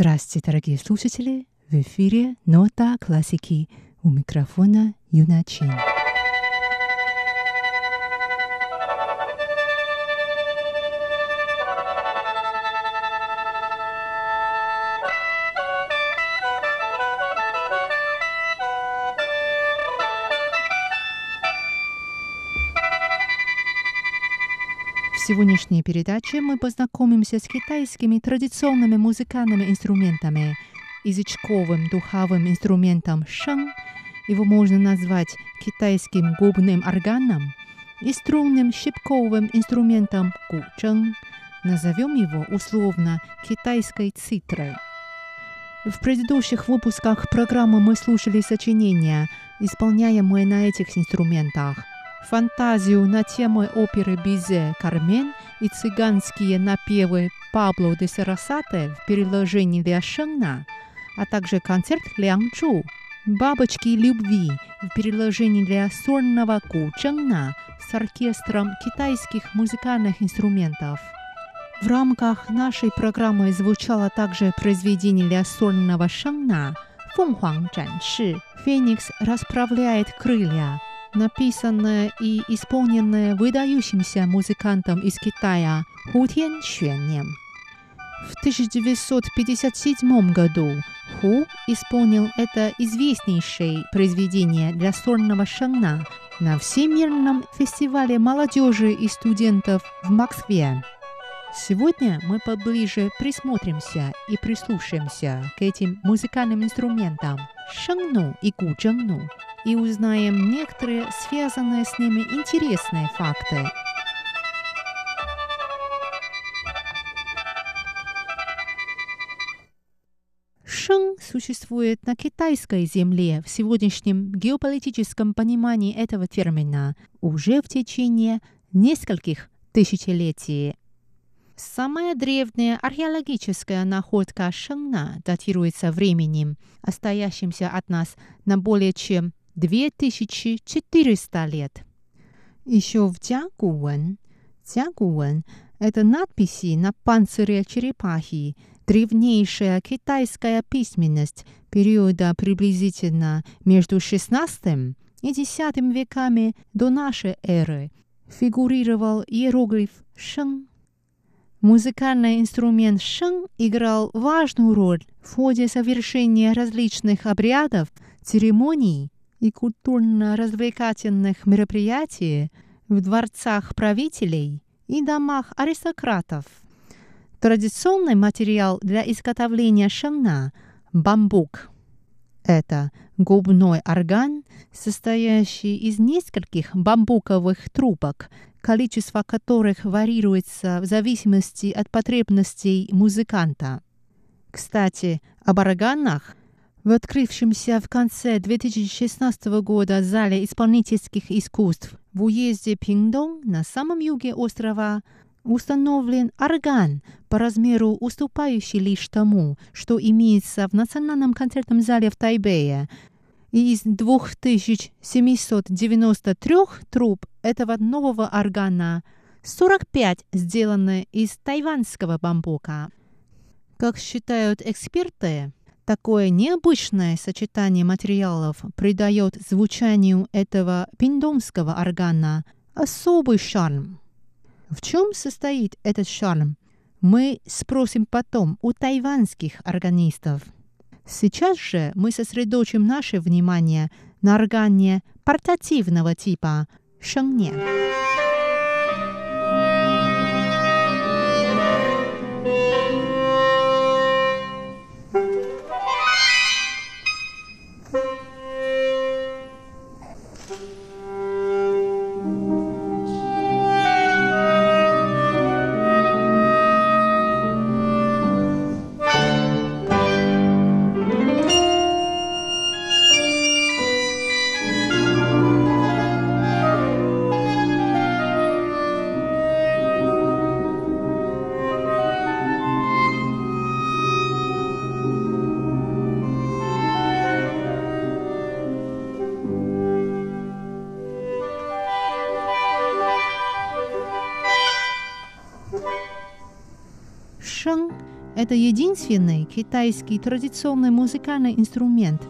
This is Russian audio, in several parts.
Здравствуйте, дорогие слушатели! В эфире «Нота классики» у микрофона Юна Чин. Сегодняшней передаче мы познакомимся с китайскими традиционными музыкальными инструментами, язычковым духовым инструментом шeng, его можно назвать китайским губным органом, и струнным щипковым инструментом гучжeng, назовем его условно китайской цитрой. В предыдущих выпусках программы мы слушали сочинения, исполняемые на этих инструментах – фантазию на тему оперы Бизе «Кармен» и цыганские напевы Пабло де Сарасате в переложении Ля Шенна, а также концерт Лян Чу «Бабочки любви» в переложении для сольного Ченна с оркестром китайских музыкальных инструментов. В рамках нашей программы звучало также произведение для сольного шенна «Фэнхуang Чанши» «Феникс расправляет крылья», написанное и исполненное выдающимся музыкантом из Китая Ху Тян Xuanyem. В 1957 году Ху исполнил это известнейшее произведение для сольного шанна на Всемирном фестивале молодежи и студентов в Москве. Сегодня мы поближе присмотримся и прислушаемся к этим музыкальным инструментам шангну и гучжангну и узнаем некоторые связанные с ними интересные факты. Шeng существует на китайской земле в сегодняшнем геополитическом понимании этого термина уже в течение нескольких тысячелетий. Самая древняя археологическая находка Шengна датируется временем, остающимся от нас на более чем 2400 лет. Еще в Тягуэн, Тягуэн – это надписи на панцире черепахи, древнейшая китайская письменность периода приблизительно между XVI и X веками до нашей эры, фигурировал иероглиф «шeng». Музыкальный инструмент шeng играл важную роль в ходе совершения различных обрядов, церемоний и культурно-развлекательных мероприятий в дворцах правителей и домах аристократов. Традиционный материал для изготовления шанна – бамбук. Это губной орган, состоящий из нескольких бамбуковых трубок, количество которых варьируется в зависимости от потребностей музыканта. Кстати, об органах в открывшемся в конце 2016 года зале исполнительских искусств в уезде Пиндон на самом юге острова установлен орган по размеру уступающий лишь тому, что имеется в Национальном концертном зале в Тайбэе. И из 2793 труб этого нового органа 45 сделаны из тайванского бамбука. Как считают эксперты, Такое необычное сочетание материалов придает звучанию этого пиндонского органа особый шарм. В чем состоит этот шарм? Мы спросим потом у тайванских органистов. Сейчас же мы сосредоточим наше внимание на органе портативного типа шengне. Это единственный китайский традиционный музыкальный инструмент,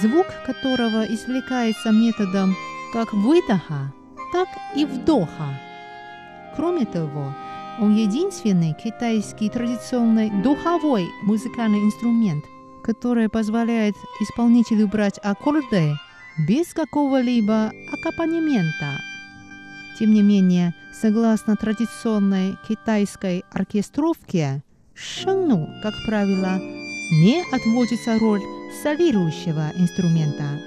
звук которого извлекается методом как выдоха, так и вдоха. Кроме того, он единственный китайский традиционный духовой музыкальный инструмент, который позволяет исполнителю брать аккорды без какого-либо аккомпанемента. Тем не менее, согласно традиционной китайской оркестровке, шэнну, как правило, не отводится роль солирующего инструмента.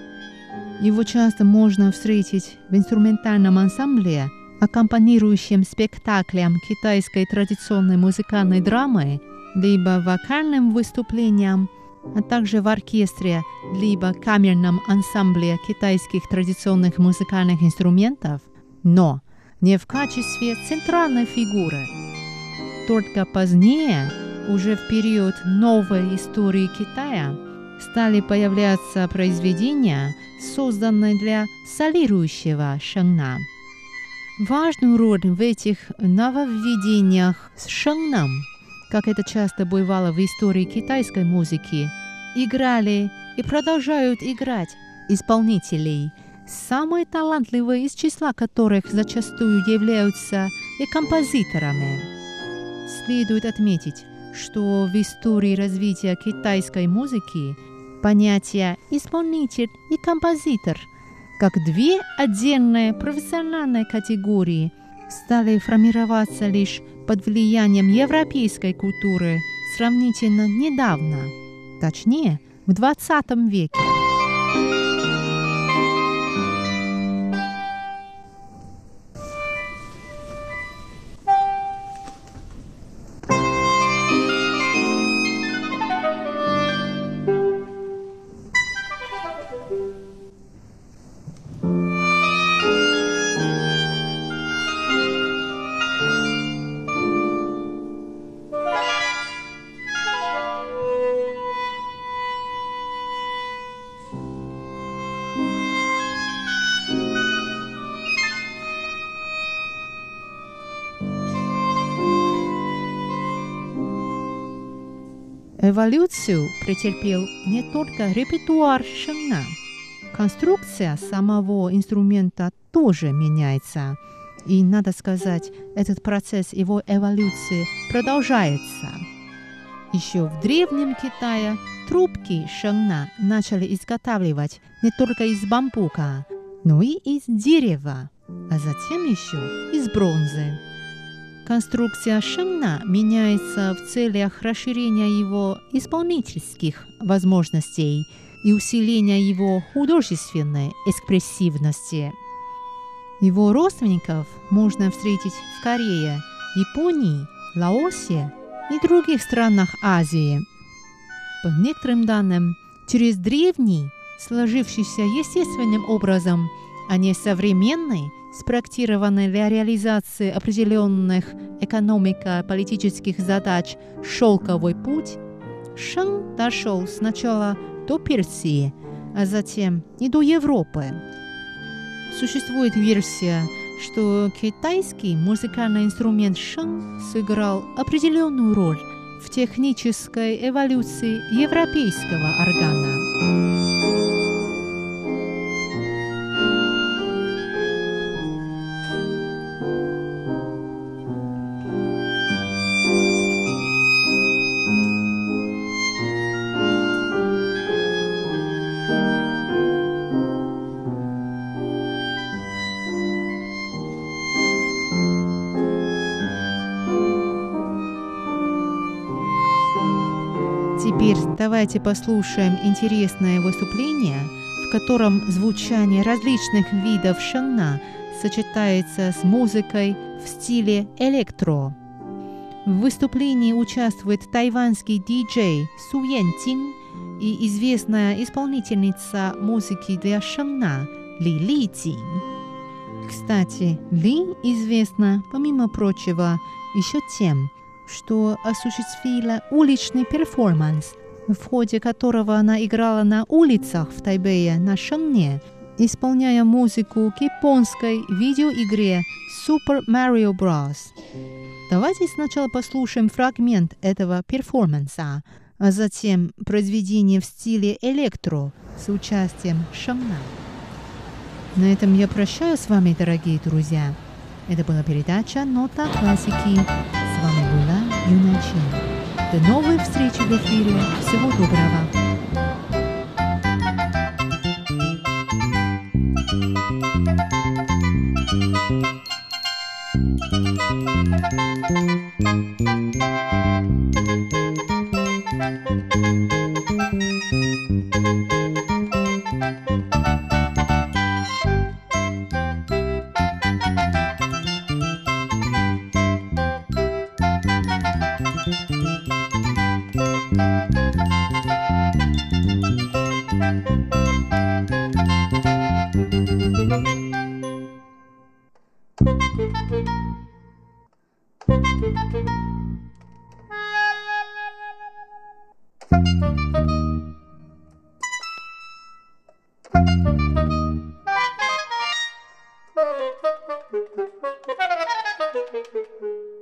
Его часто можно встретить в инструментальном ансамбле, аккомпанирующем спектаклям китайской традиционной музыкальной драмы, либо вокальным выступлениям, а также в оркестре, либо камерном ансамбле китайских традиционных музыкальных инструментов, но не в качестве центральной фигуры. Только позднее, уже в период новой истории Китая, стали появляться произведения, созданные для солирующего шэнна. Важную роль в этих нововведениях с шэнном, как это часто бывало в истории китайской музыки, играли и продолжают играть исполнителей, самые талантливые из числа которых зачастую являются и композиторами. Следует отметить, что в истории развития китайской музыки понятия «исполнитель» и «композитор» как две отдельные профессиональные категории стали формироваться лишь под влиянием европейской культуры сравнительно недавно, точнее, в 20 веке. Эволюцию претерпел не только репертуар шена. Конструкция самого инструмента тоже меняется. И, надо сказать, этот процесс его эволюции продолжается. Еще в Древнем Китае трубки шена начали изготавливать не только из бамбука, но и из дерева, а затем еще из бронзы. Конструкция шенна меняется в целях расширения его исполнительских возможностей и усиления его художественной экспрессивности. Его родственников можно встретить в Корее, Японии, Лаосе и других странах Азии. По некоторым данным, через древний, сложившийся естественным образом, а не современный, спроектированный для реализации определенных экономико-политических задач «Шелковый путь», Шэн дошел сначала до Персии, а затем и до Европы. Существует версия, что китайский музыкальный инструмент шэн сыграл определенную роль в технической эволюции европейского органа. Теперь давайте послушаем интересное выступление, в котором звучание различных видов шанна сочетается с музыкой в стиле электро. В выступлении участвует тайванский диджей Су Ян Цин и известная исполнительница музыки для шанна Ли Ли Цин. Кстати, Ли известна, помимо прочего, еще тем, что осуществила уличный перформанс, в ходе которого она играла на улицах в Тайбэе на шанне, исполняя музыку к японской видеоигре Super Mario Bros. Давайте сначала послушаем фрагмент этого перформанса, а затем произведение в стиле электро с участием Шамна. На этом я прощаюсь с вами, дорогие друзья. Это была передача «Нота классики». Юна Чин. До новых встреч в эфире. Всего доброго. balloon, you Thank you.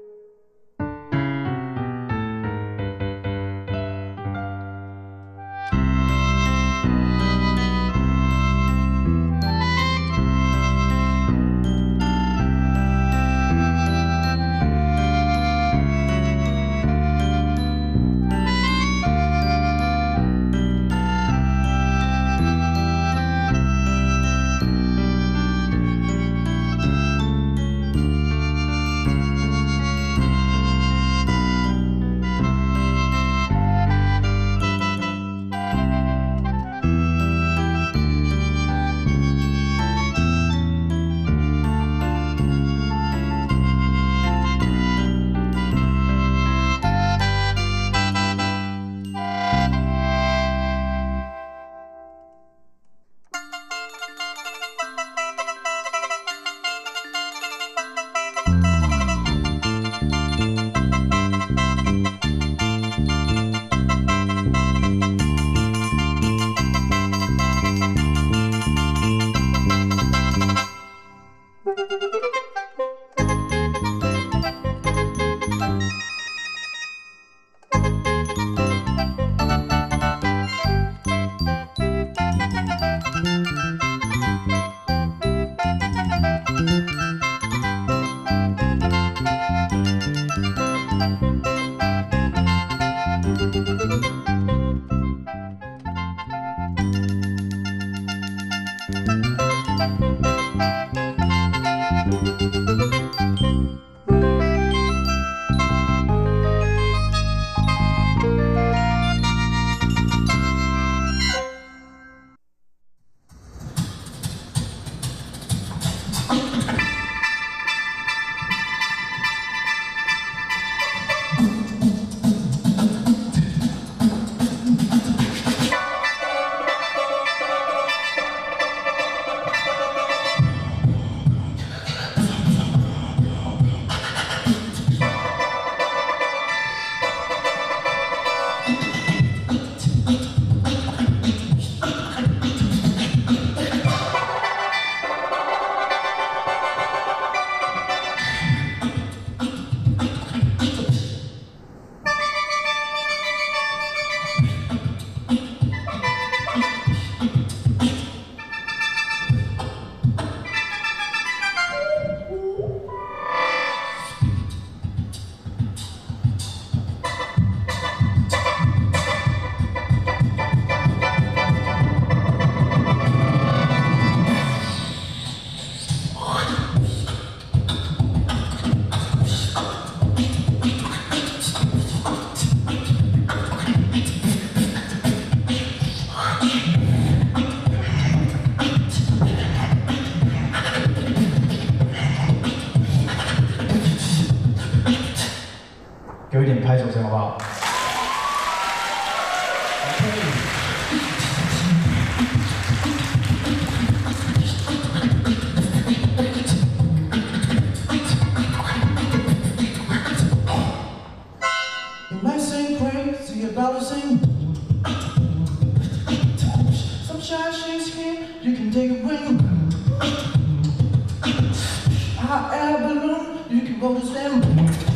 como sempre